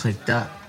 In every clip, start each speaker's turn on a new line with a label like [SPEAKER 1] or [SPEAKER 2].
[SPEAKER 1] Clicked up,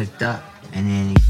[SPEAKER 1] clicked up and then